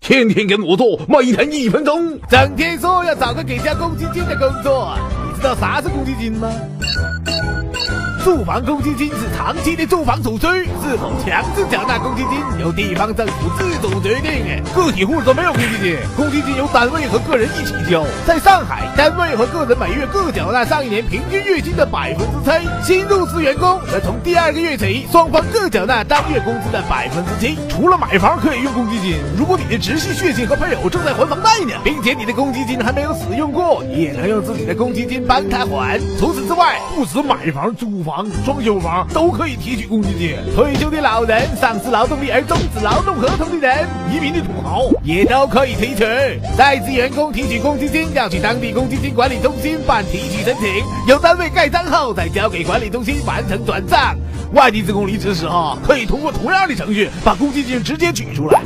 天天跟我做，每天一分钟。整天说要找个给交公积金的工作，你知道啥是公积金吗？住房公积金是长期的住房储蓄，是否强制缴纳公积金由地方政府自主决定。个体户都没有公积金，公积金由单位和个人一起交。在上海，单位和个人每月各缴纳上一年平均月薪的百分之七，新入职员工则从第二个月起，双方各缴纳当月工资的百分之七。除了买房可以用公积金，如果你的直系血亲和配偶正在还房贷呢，并且你的公积金还没有使用过，你也能用自己的公积金帮他还。除此之外，不止买房、租房。房、装修房都可以提取公积金，退休的老人、丧失劳动力而终止劳动合同的人、移民的土豪也都可以提取。在职员工提取公积金要去当地公积金管理中心办提取申请，由单位盖章后再交给管理中心完成转账。外地职工离职时，候可以通过同样的程序把公积金直接取出来。